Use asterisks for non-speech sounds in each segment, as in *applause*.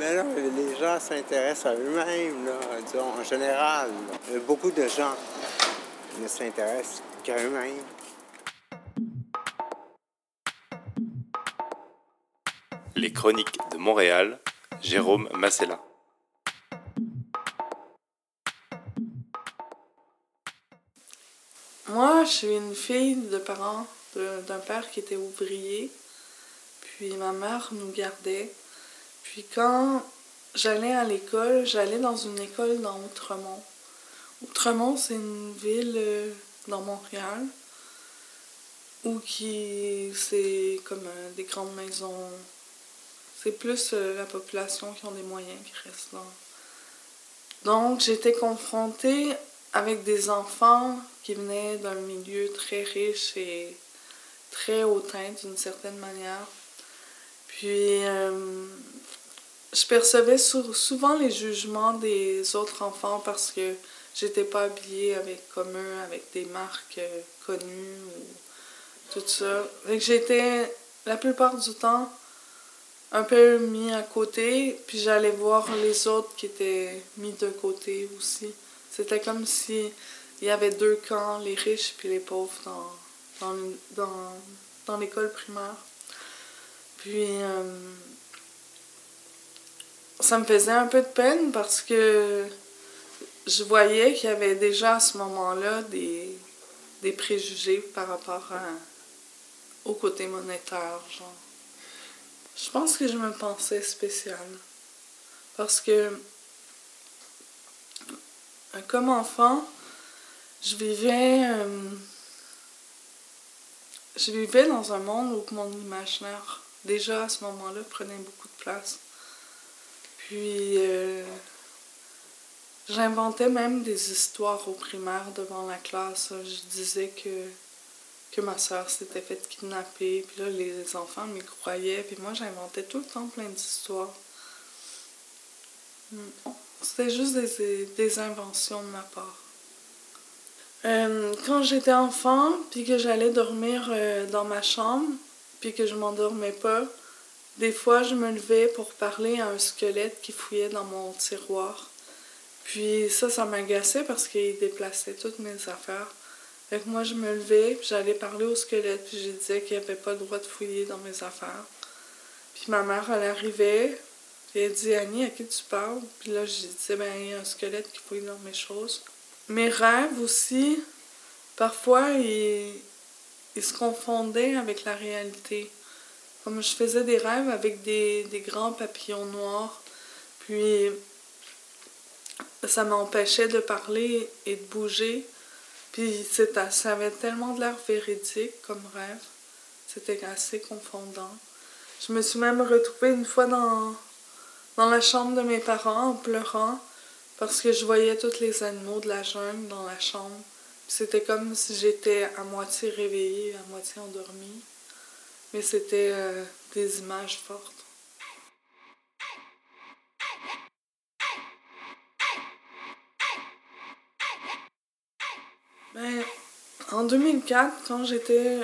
Mais là, les gens s'intéressent à eux-mêmes, là, disons, en général. Beaucoup de gens ne s'intéressent qu'à eux-mêmes. Les Chroniques de Montréal, Jérôme Massella. Moi, je suis une fille de parents d'un père qui était ouvrier. Puis ma mère nous gardait. Puis quand j'allais à l'école, j'allais dans une école dans Outremont. Outremont, c'est une ville euh, dans Montréal où qui c'est comme euh, des grandes maisons. C'est plus euh, la population qui ont des moyens qui reste là. Donc j'étais confrontée avec des enfants qui venaient d'un milieu très riche et très hautain d'une certaine manière. Puis je percevais souvent les jugements des autres enfants parce que j'étais pas habillée avec comme eux, avec des marques euh, connues ou tout ça. Fait que j'étais la plupart du temps un peu mis à côté, puis j'allais voir les autres qui étaient mis de côté aussi. C'était comme si il y avait deux camps, les riches puis les pauvres dans, dans, dans, l'école primaire. Puis euh, ça me faisait un peu de peine parce que je voyais qu'il y avait déjà à ce moment-là des, des préjugés par rapport au côté monétaire, genre. Je pense que je me pensais spéciale. Parce que, comme enfant, je vivais. Euh, je vivais dans un monde où mon imaginaire, déjà à ce moment-là, prenait beaucoup de place. Puis, euh, j'inventais même des histoires au primaire devant la classe. Je disais que, ma soeur s'était faite kidnapper. Puis là, les enfants m'y croyaient. Puis moi, j'inventais tout le temps plein d'histoires. Hmm. C'était juste des, inventions de ma part. Euh, quand j'étais enfant, puis que j'allais dormir euh, dans ma chambre, puis que je m'endormais pas, des fois, je me levais pour parler à un squelette qui fouillait dans mon tiroir. Puis ça, ça m'agaçait parce qu'il déplaçait toutes mes affaires. Fait que moi, je me levais, puis j'allais parler au squelette, puis je disais qu'il avait pas le droit de fouiller dans mes affaires. Puis ma mère, elle arrivait, puis elle dit Annie, à qui tu parles? Puis là, je disais ben, il y a un squelette qui fouille dans mes choses. Mes rêves aussi, parfois, ils se confondaient avec la réalité. Comme je faisais des rêves avec des, grands papillons noirs, puis ça m'empêchait de parler et de bouger. Puis ça avait tellement de l'air véridique comme rêve. C'était assez confondant. Je me suis même retrouvée une fois dans, dans la chambre de mes parents en pleurant parce que je voyais tous les animaux de la jungle dans la chambre. C'était comme si j'étais à moitié réveillée, à moitié endormie. Mais c'était euh, des images fortes. Ben, en 2004, quand j'étais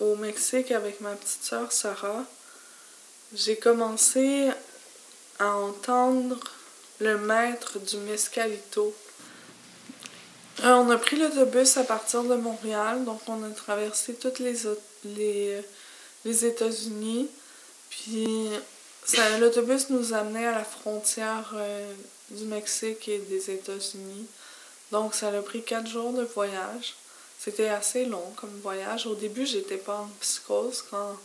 au Mexique avec ma petite sœur Sarah, j'ai commencé à entendre le maître du Mescalito. Euh, on a pris l'autobus à partir de Montréal, donc on a traversé toutes les, les les États-Unis. Puis l'autobus nous amenait à la frontière euh, du Mexique et des États-Unis. Donc ça a pris quatre jours de voyage. C'était assez long comme voyage. Au début, j'étais pas en psychose quand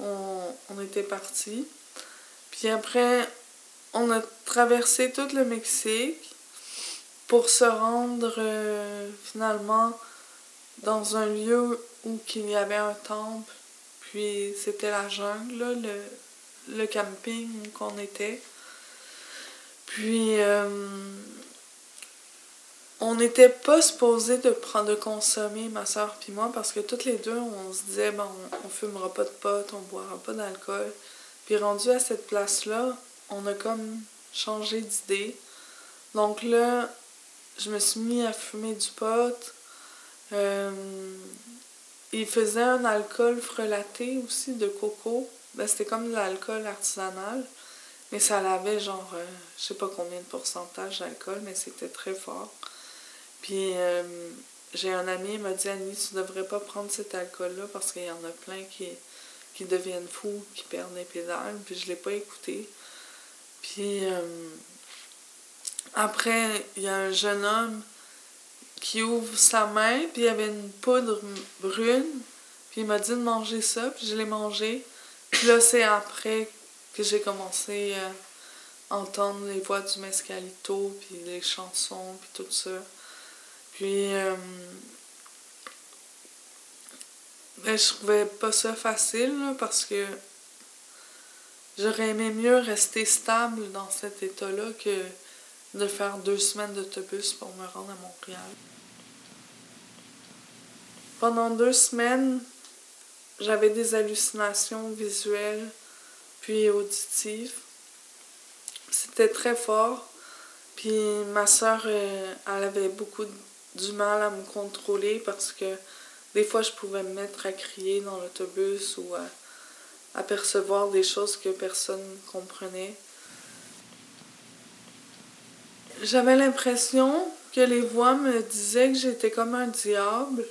on, était parti. Puis après, on a traversé tout le Mexique pour se rendre euh, finalement dans un lieu où il y avait un temple puis c'était la jungle, le, camping qu'on était. Puis euh, on n'était pas supposé de prendre de consommer ma soeur puis moi parce que toutes les deux on se disait bon on, fumera pas de potes, on boira pas d'alcool. Puis rendu à cette place là, on a comme changé d'idée. Donc là, je me suis mis à fumer du pot. Euh, il faisait un alcool frelaté aussi de coco. Ben, c'était comme de l'alcool artisanal. Mais ça avait genre, euh, je sais pas combien de pourcentage d'alcool, mais c'était très fort. Puis euh, j'ai un ami, il m'a dit Annie, tu devrais pas prendre cet alcool-là parce qu'il y en a plein qui, qui deviennent fous, qui perdent les pédales. Puis je l'ai pas écouté. Puis euh, après, il y a un jeune homme qui ouvre sa main, puis il y avait une poudre brune. Puis il m'a dit de manger ça, puis je l'ai mangé. Puis là, c'est après que j'ai commencé à entendre les voix du Mescalito, puis les chansons, puis tout ça. Puis, euh, ben, je trouvais pas ça facile, parce que j'aurais aimé mieux rester stable dans cet état-là que de faire deux semaines d'autobus pour me rendre à Montréal. Pendant deux semaines, j'avais des hallucinations visuelles puis auditives. C'était très fort. Puis ma soeur, euh, elle avait beaucoup du mal à me contrôler parce que des fois, je pouvais me mettre à crier dans l'autobus ou à, percevoir des choses que personne ne comprenait. J'avais l'impression que les voix me disaient que j'étais comme un diable,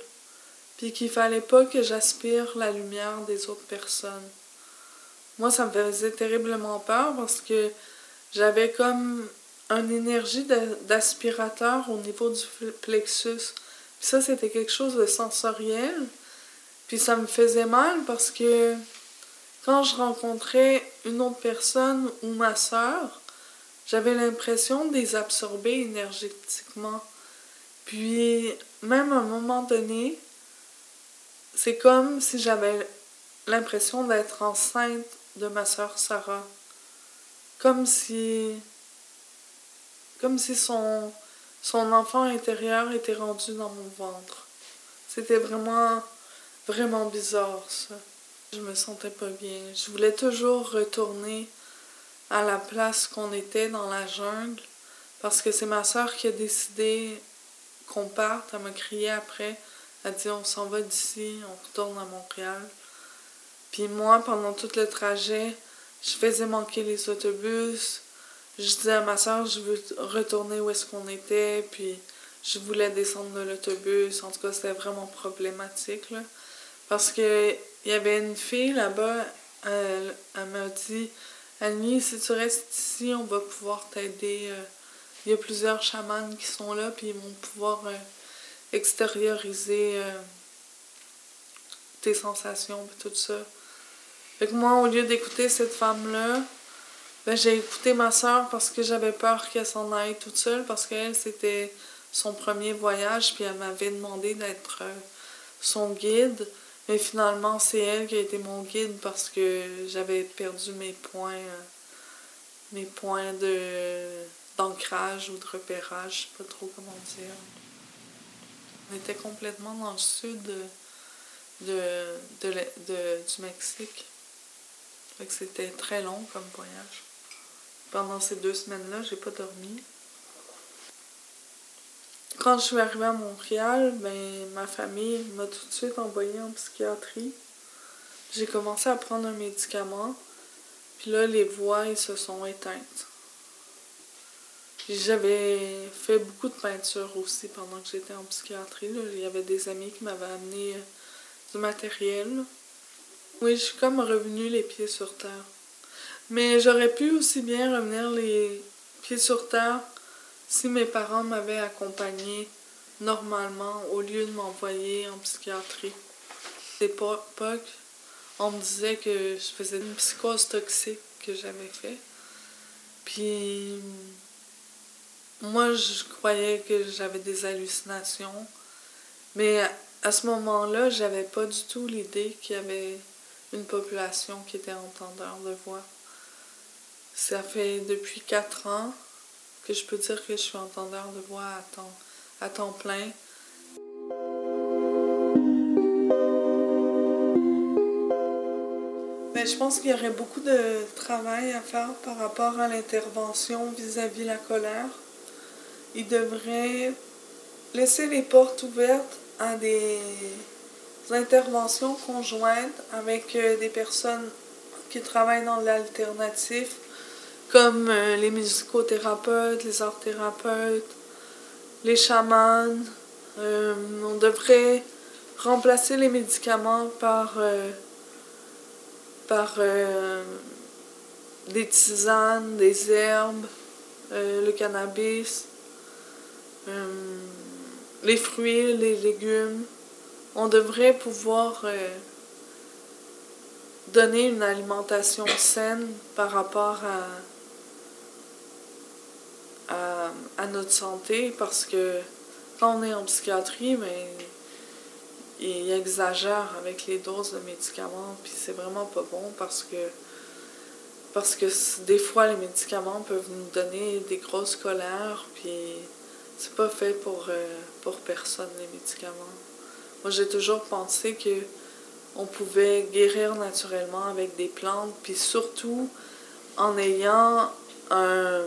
puis qu'il fallait pas que j'aspire la lumière des autres personnes. Moi, ça me faisait terriblement peur parce que j'avais comme une énergie d'aspirateur au niveau du plexus. Puis ça, c'était quelque chose de sensoriel. Puis ça me faisait mal parce que quand je rencontrais une autre personne ou ma soeur, j'avais l'impression de les absorber énergétiquement. Puis, même à un moment donné, c'est comme si j'avais l'impression d'être enceinte de ma soeur Sarah. Comme si. Comme si son, enfant intérieur était rendu dans mon ventre. C'était vraiment, vraiment bizarre, ça. Je me sentais pas bien. Je voulais toujours retourner à la place qu'on était dans la jungle parce que c'est ma soeur qui a décidé qu'on parte. Elle m'a crié après. Elle dit on s'en va d'ici, on retourne à Montréal. Puis moi, pendant tout le trajet, je faisais manquer les autobus. Je disais à ma soeur, je veux retourner où est-ce qu'on était. Puis je voulais descendre de l'autobus. En tout cas, c'était vraiment problématique. Là. Parce que il y avait une fille là-bas, elle, elle m'a dit Annie, si tu restes ici, on va pouvoir t'aider. Euh, il y a plusieurs chamans qui sont là, puis ils vont pouvoir euh, extérioriser euh, tes sensations et tout ça. Fait que moi, au lieu d'écouter cette femme-là, ben, j'ai écouté ma soeur parce que j'avais peur qu'elle s'en aille toute seule parce qu'elle, c'était son premier voyage, puis elle m'avait demandé d'être son guide. Mais finalement, c'est elle qui a été mon guide parce que j'avais perdu mes points, euh, mes points d'ancrage ou de repérage, je sais pas trop comment dire. On était complètement dans le sud du Mexique. C'était très long comme voyage. Pendant ces deux semaines-là, j'ai pas dormi. Quand je suis arrivée à Montréal, ben, ma famille m'a tout de suite envoyée en psychiatrie. J'ai commencé à prendre un médicament. Puis là, les voix, ils se sont éteintes. J'avais fait beaucoup de peinture aussi pendant que j'étais en psychiatrie. Il y avait des amis qui m'avaient amené euh, du matériel. Oui, je suis comme revenue les pieds sur terre. Mais j'aurais pu aussi bien revenir les pieds sur terre si mes parents m'avaient accompagné normalement au lieu de m'envoyer en psychiatrie. À l'époque, on me disait que je faisais une psychose toxique que j'avais fait. Puis moi, je croyais que j'avais des hallucinations. Mais à ce moment-là, j'avais pas du tout l'idée qu'il y avait une population qui était entendeur de voix. Ça fait depuis quatre ans que je peux dire que je suis entendeur de voix à temps, à plein. Mais je pense qu'il y aurait beaucoup de travail à faire par rapport à l'intervention vis-à-vis la colère. Il devrait laisser les portes ouvertes à des interventions conjointes avec euh, des personnes qui travaillent dans l'alternatif comme euh, les musicothérapeutes, les art-thérapeutes, les chamans. Euh, on devrait remplacer les médicaments par, par des tisanes, des herbes, le cannabis, les fruits, les légumes. On devrait pouvoir donner une alimentation saine par rapport à, notre santé parce que quand on est en psychiatrie, mais il exagère avec les doses de médicaments, puis c'est vraiment pas bon parce que des fois les médicaments peuvent nous donner des grosses colères, c'est pas fait pour, euh, pour personne les médicaments. Moi j'ai toujours pensé que on pouvait guérir naturellement avec des plantes, puis surtout en ayant un,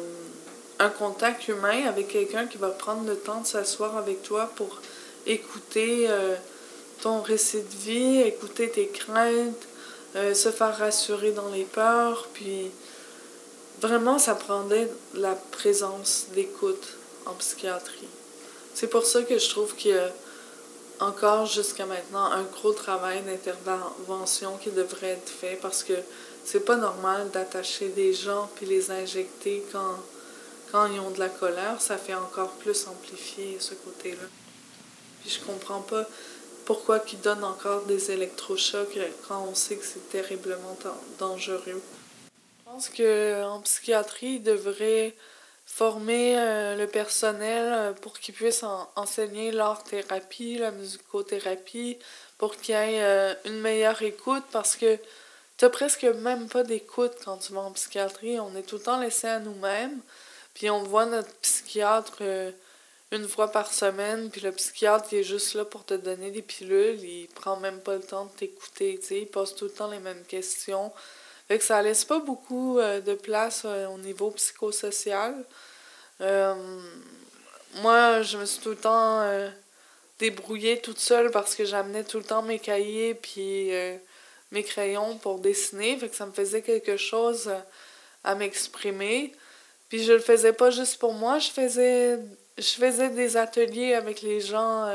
contact humain avec quelqu'un qui va prendre le temps de s'asseoir avec toi pour écouter euh, ton récit de vie, écouter tes craintes, euh, se faire rassurer dans les peurs, puis vraiment ça prendrait la présence d'écoute en psychiatrie. C'est pour ça que je trouve qu'il y a encore jusqu'à maintenant un gros travail d'intervention qui devrait être fait parce que c'est pas normal d'attacher des gens puis les injecter quand, quand ils ont de la colère. Ça fait encore plus amplifier ce côté-là. Puis je comprends pas pourquoi ils donnent encore des électrochocs quand on sait que c'est terriblement dangereux. Je pense qu'en psychiatrie, ils devraient former euh, le personnel euh, pour qu'ils puissent enseigner l'art-thérapie, la musicothérapie, pour qu'il y ait euh, une meilleure écoute parce que t'as presque même pas d'écoute quand tu vas en psychiatrie. On est tout le temps laissé à nous-mêmes. Puis on voit notre psychiatre une fois par semaine, puis le psychiatre il est juste là pour te donner des pilules, il prend même pas le temps de t'écouter, il pose tout le temps les mêmes questions. Fait que ça laisse pas beaucoup de place au niveau psychosocial. Euh, moi, je me suis tout le temps euh, débrouillée toute seule parce que j'amenais tout le temps mes cahiers puis euh, mes crayons pour dessiner. Fait que ça me faisait quelque chose à m'exprimer. Puis je le faisais pas juste pour moi, je faisais je faisais des ateliers avec les gens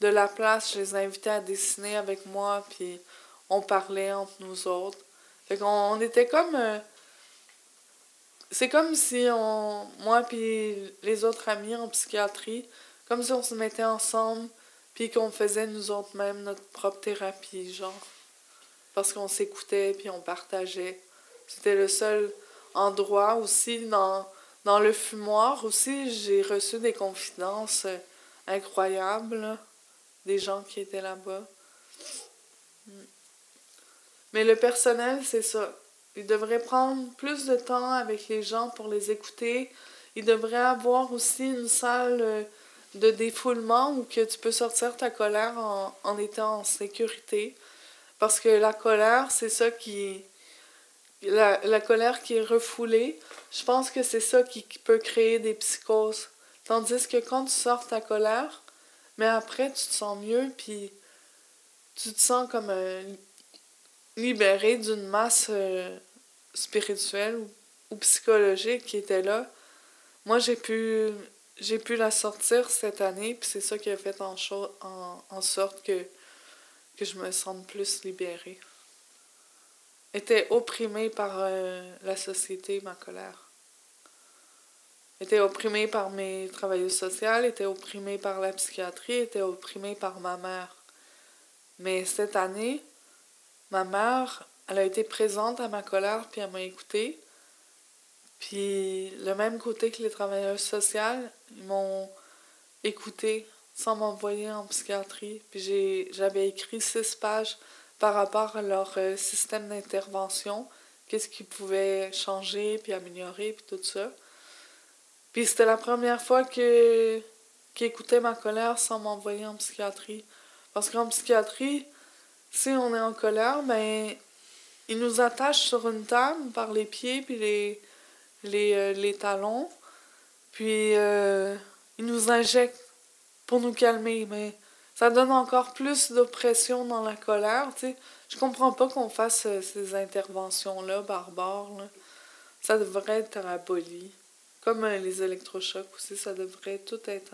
de la place, je les invitais à dessiner avec moi, puis on parlait entre nous autres. Fait qu'on on était comme c'est comme si on, moi puis les autres amis en psychiatrie, comme si on se mettait ensemble puis qu'on faisait nous autres mêmes notre propre thérapie, genre. Parce qu'on s'écoutait puis on partageait. C'était le seul endroit aussi dans, dans le fumoir aussi, j'ai reçu des confidences incroyables des gens qui étaient là-bas. Mm. Mais le personnel, c'est ça. Il devrait prendre plus de temps avec les gens pour les écouter. Il devrait avoir aussi une salle euh, de défoulement où que tu peux sortir ta colère en, en étant en sécurité. Parce que la colère, c'est ça qui... La, la, colère qui est refoulée, je pense que c'est ça qui, peut créer des psychoses. Tandis que quand tu sors ta colère, mais après, tu te sens mieux, puis tu te sens comme un libéré d'une masse euh, spirituelle ou, psychologique qui était là. Moi, j'ai pu, j'ai pu la sortir cette année, puis c'est ça qui a fait en, en, en sorte que, que je me sente plus libérée. Était opprimée par euh, la société, ma colère. Était opprimée par mes travailleuses sociales, était opprimée par la psychiatrie, était opprimée par ma mère. Mais cette année, ma mère, elle a été présente à ma colère, puis elle m'a écouté. Puis le même côté que les travailleurs sociaux, ils m'ont écouté sans m'envoyer en psychiatrie. Puis j'avais écrit six pages par rapport à leur euh, système d'intervention, qu'est-ce qu'ils pouvaient changer, puis améliorer, puis tout ça. Puis c'était la première fois que qu'ils écoutaient ma colère sans m'envoyer en psychiatrie. Parce qu'en psychiatrie, si on est en colère, ben, ils nous attachent sur une table par les pieds puis les, euh, talons. Puis euh, ils nous injectent pour nous calmer. Mais ça donne encore plus d'oppression dans la colère, sais. Je comprends pas qu'on fasse euh, ces interventions-là, barbares, là. ça devrait être aboli. Comme les électrochocs aussi, ça devrait tout être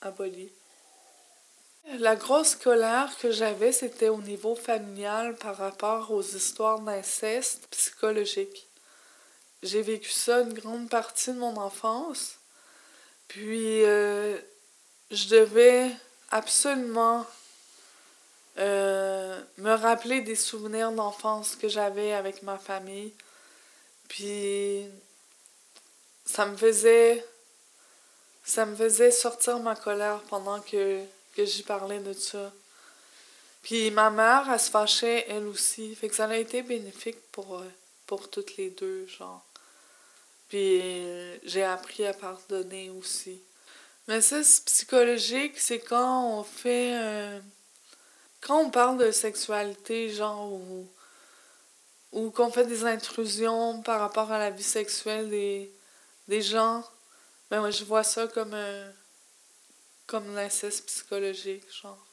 aboli. La grosse colère que j'avais, c'était au niveau familial par rapport aux histoires d'inceste psychologique. J'ai vécu ça une grande partie de mon enfance. Puis, euh, je devais absolument euh, me rappeler des souvenirs d'enfance que j'avais avec ma famille. Puis, ça me faisait. Ça me faisait sortir ma colère pendant que que j'y parlais de ça. Puis ma mère, elle se fâchait elle aussi. Fait que ça a été bénéfique pour, euh, pour toutes les deux, genre. Puis euh, j'ai appris à pardonner aussi. Mais ça, c'est psychologique, c'est quand on fait. Euh, quand on parle de sexualité, genre, ou, ou qu'on fait des intrusions par rapport à la vie sexuelle des, des gens, ben moi, je vois ça comme comme l'inceste psychologique, genre.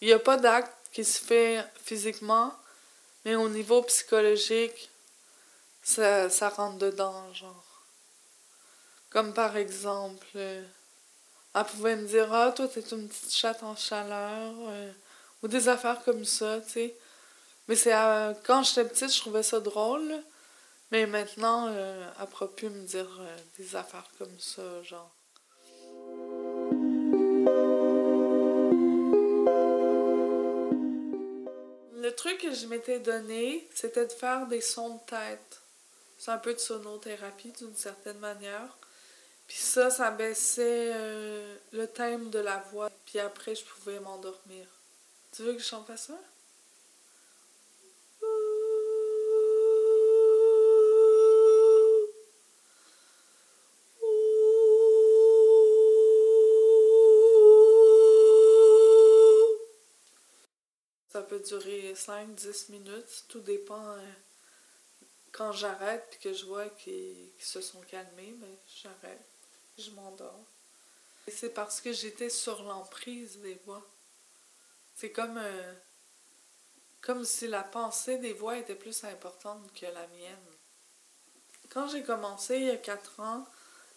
Il n'y a pas d'acte qui se fait physiquement, mais au niveau psychologique, ça, ça rentre dedans, genre. Comme par exemple, euh, elle pouvait me dire Ah, toi, t'es une petite chatte en chaleur, euh, ou des affaires comme ça, tu sais. Mais c'est euh, quand j'étais petite, je trouvais ça drôle, mais maintenant, elle pourra plus me dire des affaires comme ça, genre. Le truc que je m'étais donné, c'était de faire des sons de tête. C'est un peu de sonothérapie d'une certaine manière. Puis ça, ça baissait euh, le thème de la voix. Puis après, je pouvais m'endormir. Tu veux que je chante ça? Durer 5-10 minutes. Tout dépend euh, quand j'arrête et que je vois qu'ils se sont calmés, mais ben, j'arrête. Je m'endors. C'est parce que j'étais sur l'emprise des voix. C'est comme, euh, comme si la pensée des voix était plus importante que la mienne. Quand j'ai commencé il y a 4 ans,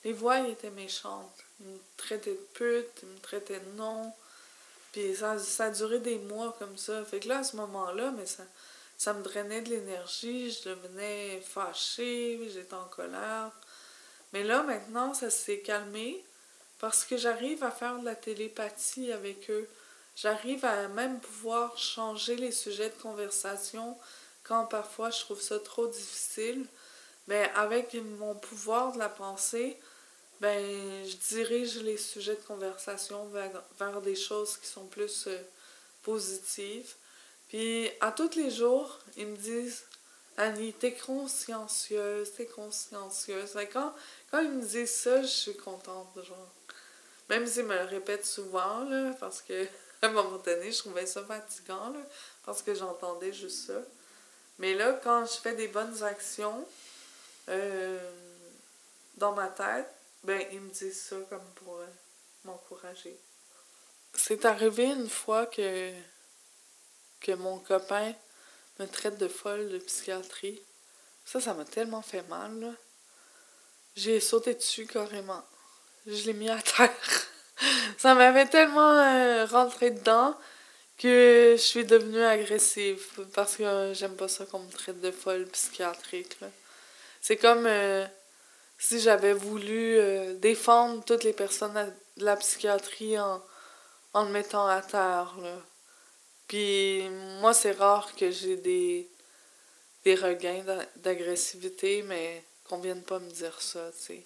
les voix étaient méchantes. Ils me traitaient de pute, ils me traitaient de non. Puis ça, ça a duré des mois comme ça. Fait que là, à ce moment-là, mais ça, ça me drainait de l'énergie, je devenais fâchée, j'étais en colère. Mais là, maintenant, ça s'est calmé parce que j'arrive à faire de la télépathie avec eux. J'arrive à même pouvoir changer les sujets de conversation quand parfois je trouve ça trop difficile. Mais avec mon pouvoir de la pensée, ben, je dirige les sujets de conversation vers, des choses qui sont plus euh, positives. Puis, à tous les jours, ils me disent Annie, t'es consciencieuse, t'es consciencieuse. quand, quand ils me disent ça, je suis contente, genre. Même s'ils me le répètent souvent, là, parce que *laughs* à un moment donné, je trouvais ça fatigant, là, parce que j'entendais juste ça. Mais là, quand je fais des bonnes actions euh, dans ma tête, ben, ils me disent ça comme pour euh, m'encourager. C'est arrivé une fois que, que mon copain me traite de folle de psychiatrie. Ça, ça m'a tellement fait mal, là. J'ai sauté dessus carrément. Je l'ai mis à terre. *laughs* ça m'avait tellement euh, rentré dedans que je suis devenue agressive parce que j'aime pas ça qu'on me traite de folle psychiatrique. C'est comme euh, si j'avais voulu euh, défendre toutes les personnes de la psychiatrie en, en le mettant à terre. Là. Puis moi, c'est rare que j'ai des, des regains d'agressivité, mais qu'on vienne pas me dire ça, tu sais.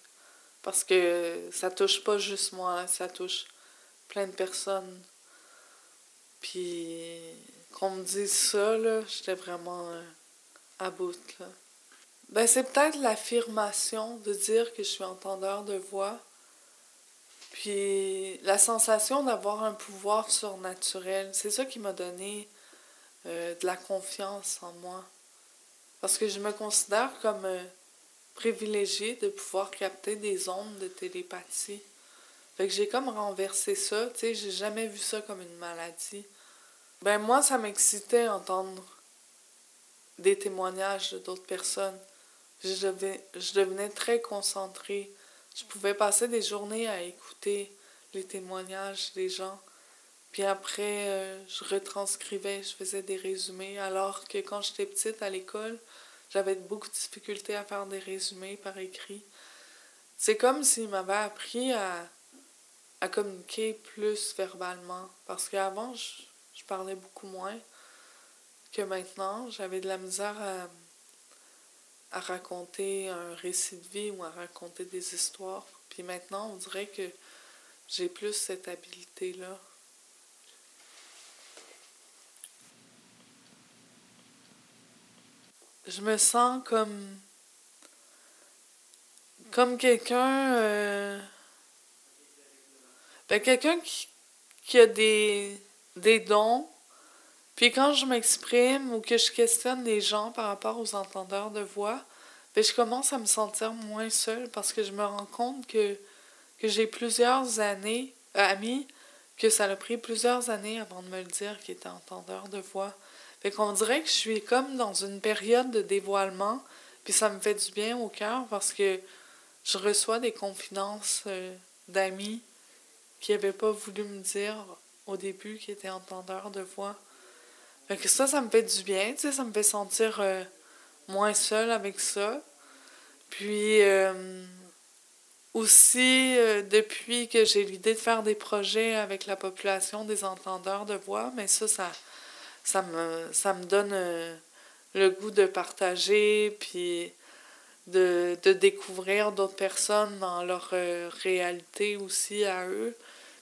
Parce que ça touche pas juste moi, ça touche plein de personnes. Puis qu'on me dise ça, là, j'étais vraiment euh, à bout, là. Ben, c'est peut-être l'affirmation de dire que je suis entendeur de voix. Puis la sensation d'avoir un pouvoir surnaturel, c'est ça qui m'a donné euh, de la confiance en moi. Parce que je me considère comme euh, privilégiée de pouvoir capter des ondes de télépathie. Fait que j'ai comme renversé ça, tu sais, j'ai jamais vu ça comme une maladie. Ben moi, ça m'excitait entendre des témoignages d'autres personnes Je devenais, très concentrée. Je pouvais passer des journées à écouter les témoignages des gens. Puis après, euh, je retranscrivais, je faisais des résumés. Alors que quand j'étais petite à l'école, j'avais beaucoup de difficultés à faire des résumés par écrit. C'est comme s'il m'avait appris à, à communiquer plus verbalement. Parce qu'avant, je parlais beaucoup moins que maintenant. J'avais de la misère à, à raconter un récit de vie ou à raconter des histoires. Puis maintenant, on dirait que j'ai plus cette habileté-là. Je me sens comme comme quelqu'un euh, ben quelqu'un qui, qui a des des dons puis quand je m'exprime ou que je questionne les gens par rapport aux entendeurs de voix, ben je commence à me sentir moins seule parce que je me rends compte que, j'ai plusieurs années, euh, amis, que ça a pris plusieurs années avant de me le dire qu'ils étaient entendeurs de voix. Fait qu'on dirait que je suis comme dans une période de dévoilement, puis ça me fait du bien au cœur parce que je reçois des confidences euh, d'amis qui n'avaient pas voulu me dire au début qu'ils étaient entendeurs de voix. Fait que ça, ça me fait du bien, tu sais, ça me fait sentir euh, moins seule avec ça. Puis euh, aussi, euh, depuis que j'ai l'idée de faire des projets avec la population des entendeurs de voix, mais ça, ça, ça, me, ça me donne le goût de partager, puis de, de découvrir d'autres personnes dans leur réalité aussi à eux.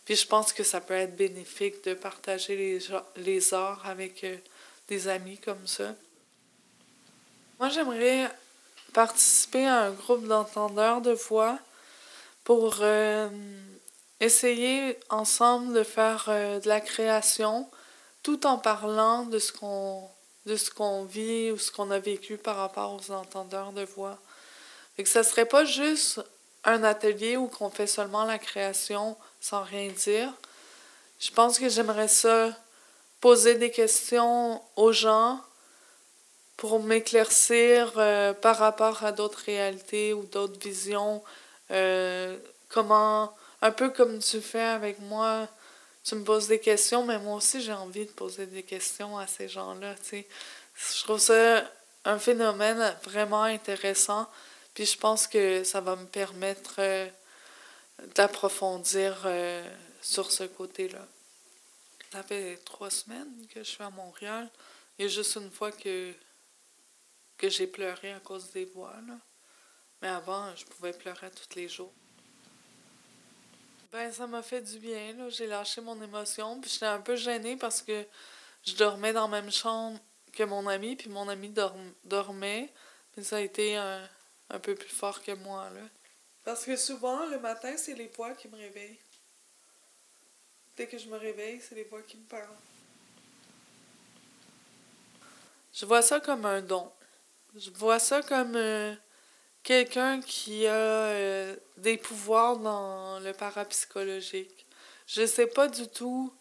Puis je pense que ça peut être bénéfique de partager les, arts avec euh, des amis comme ça. Moi, j'aimerais participer à un groupe d'entendeurs de voix pour euh, essayer ensemble de faire euh, de la création tout en parlant de ce qu'on de ce qu'on vit ou ce qu'on a vécu par rapport aux entendeurs de voix. Et que ça serait pas juste un atelier où qu'on fait seulement la création sans rien dire. Je pense que j'aimerais ça poser des questions aux gens pour m'éclaircir euh, par rapport à d'autres réalités ou d'autres visions. Euh, comment, un peu comme tu fais avec moi, tu me poses des questions, mais moi aussi j'ai envie de poser des questions à ces gens-là. Je trouve ça un phénomène vraiment intéressant, puis je pense que ça va me permettre euh, d'approfondir euh, sur ce côté-là. Ça fait trois semaines que je suis à Montréal. Il y a juste une fois que, que j'ai pleuré à cause des voix. Mais avant, je pouvais pleurer tous les jours. Ben, ça m'a fait du bien. J'ai lâché mon émotion. Puis j'étais un peu gênée parce que je dormais dans la même chambre que mon ami. Puis mon ami dormait. Mais ça a été un, peu plus fort que moi. Parce que souvent, le matin, c'est les voix qui me réveillent. Dès que je me réveille, c'est les voix qui me parlent. Je vois ça comme un don. Je vois ça comme euh, quelqu'un qui a euh, des pouvoirs dans le parapsychologique. Je sais pas du tout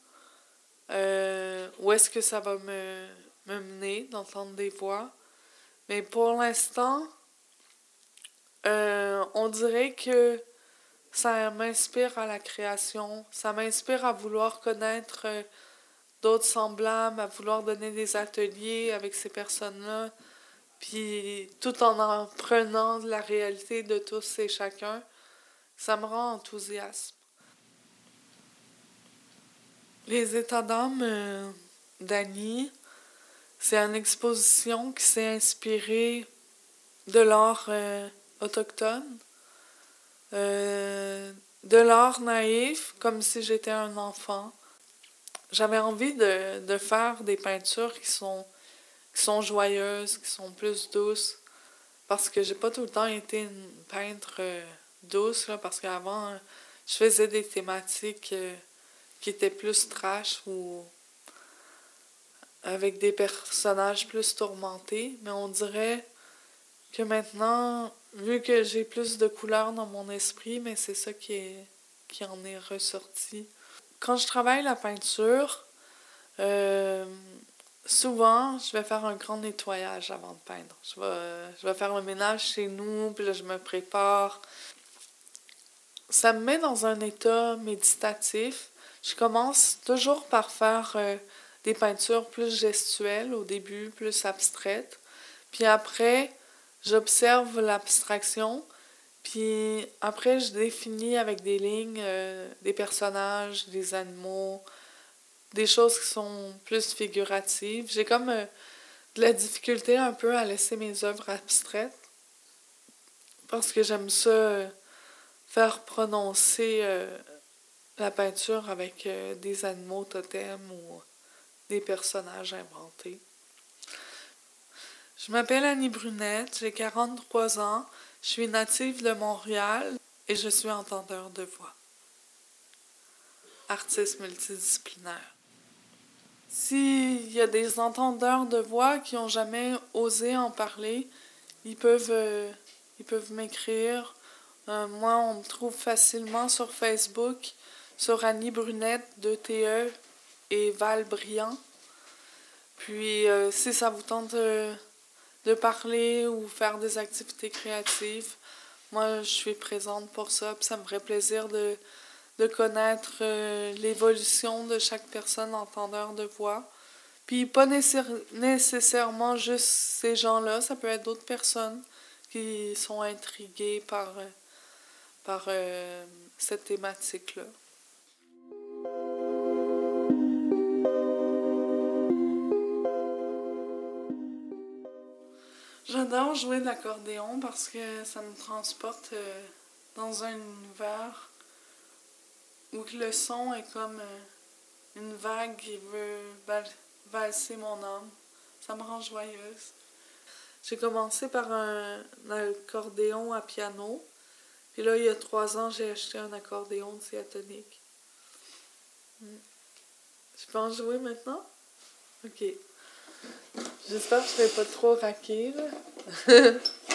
euh, où est-ce que ça va me mener d'entendre des voix. Mais pour l'instant, euh, on dirait que ça m'inspire à la création, ça m'inspire à vouloir connaître euh, d'autres semblables, à vouloir donner des ateliers avec ces personnes-là, puis tout en en prenant la réalité de tous et chacun, ça me rend enthousiaste. Les états d'âme euh, d'Annie, c'est une exposition qui s'est inspirée de l'art autochtone, euh, de l'art naïf, comme si j'étais un enfant. J'avais envie de, faire des peintures qui sont, qui sont joyeuses, qui sont plus douces, parce que j'ai pas tout le temps été une peintre euh, douce, là, parce qu'avant, je faisais des thématiques euh, qui étaient plus trash ou avec des personnages plus tourmentés, mais on dirait que maintenant, vu que j'ai plus de couleurs dans mon esprit, mais c'est ça qui, qui en est ressorti. Quand je travaille la peinture, euh, souvent, je vais faire un grand nettoyage avant de peindre. Je vais, je vais faire le ménage chez nous, puis là, je me prépare. Ça me met dans un état méditatif. Je commence toujours par faire euh, des peintures plus gestuelles au début, plus abstraites. Puis après, j'observe l'abstraction. Puis après, je définis avec des lignes euh, des personnages, des animaux, des choses qui sont plus figuratives. J'ai comme euh, de la difficulté un peu à laisser mes œuvres abstraites parce que j'aime ça euh, faire prononcer la peinture avec des animaux totems ou des personnages inventés. Je m'appelle Annie Brunette, j'ai 43 ans, je suis native de Montréal et je suis entendeur de voix. Artiste multidisciplinaire. S'il y a des entendeurs de voix qui n'ont jamais osé en parler, ils peuvent, euh, peuvent m'écrire. Euh, moi, on me trouve facilement sur Facebook, sur Annie Brunette de TE et Val Briand. Puis, euh, si ça vous tente de parler ou faire des activités créatives, moi, je suis présente pour ça. Puis ça me ferait plaisir de, de connaître euh, l'évolution de chaque personne entendeur de voix. Puis pas nécessairement juste ces gens-là, ça peut être d'autres personnes qui sont intriguées par, par euh, cette thématique-là. J'adore jouer de l'accordéon parce que ça me transporte dans un univers où le son est comme euh, une vague qui veut valser mon âme. Ça me rend joyeuse. J'ai commencé par un, accordéon à piano. Puis là, il y a trois ans, j'ai acheté un accordéon diatonique. Hmm. Je peux en jouer maintenant? Ok. J'espère que je ne vais pas trop raquer, là. *laughs*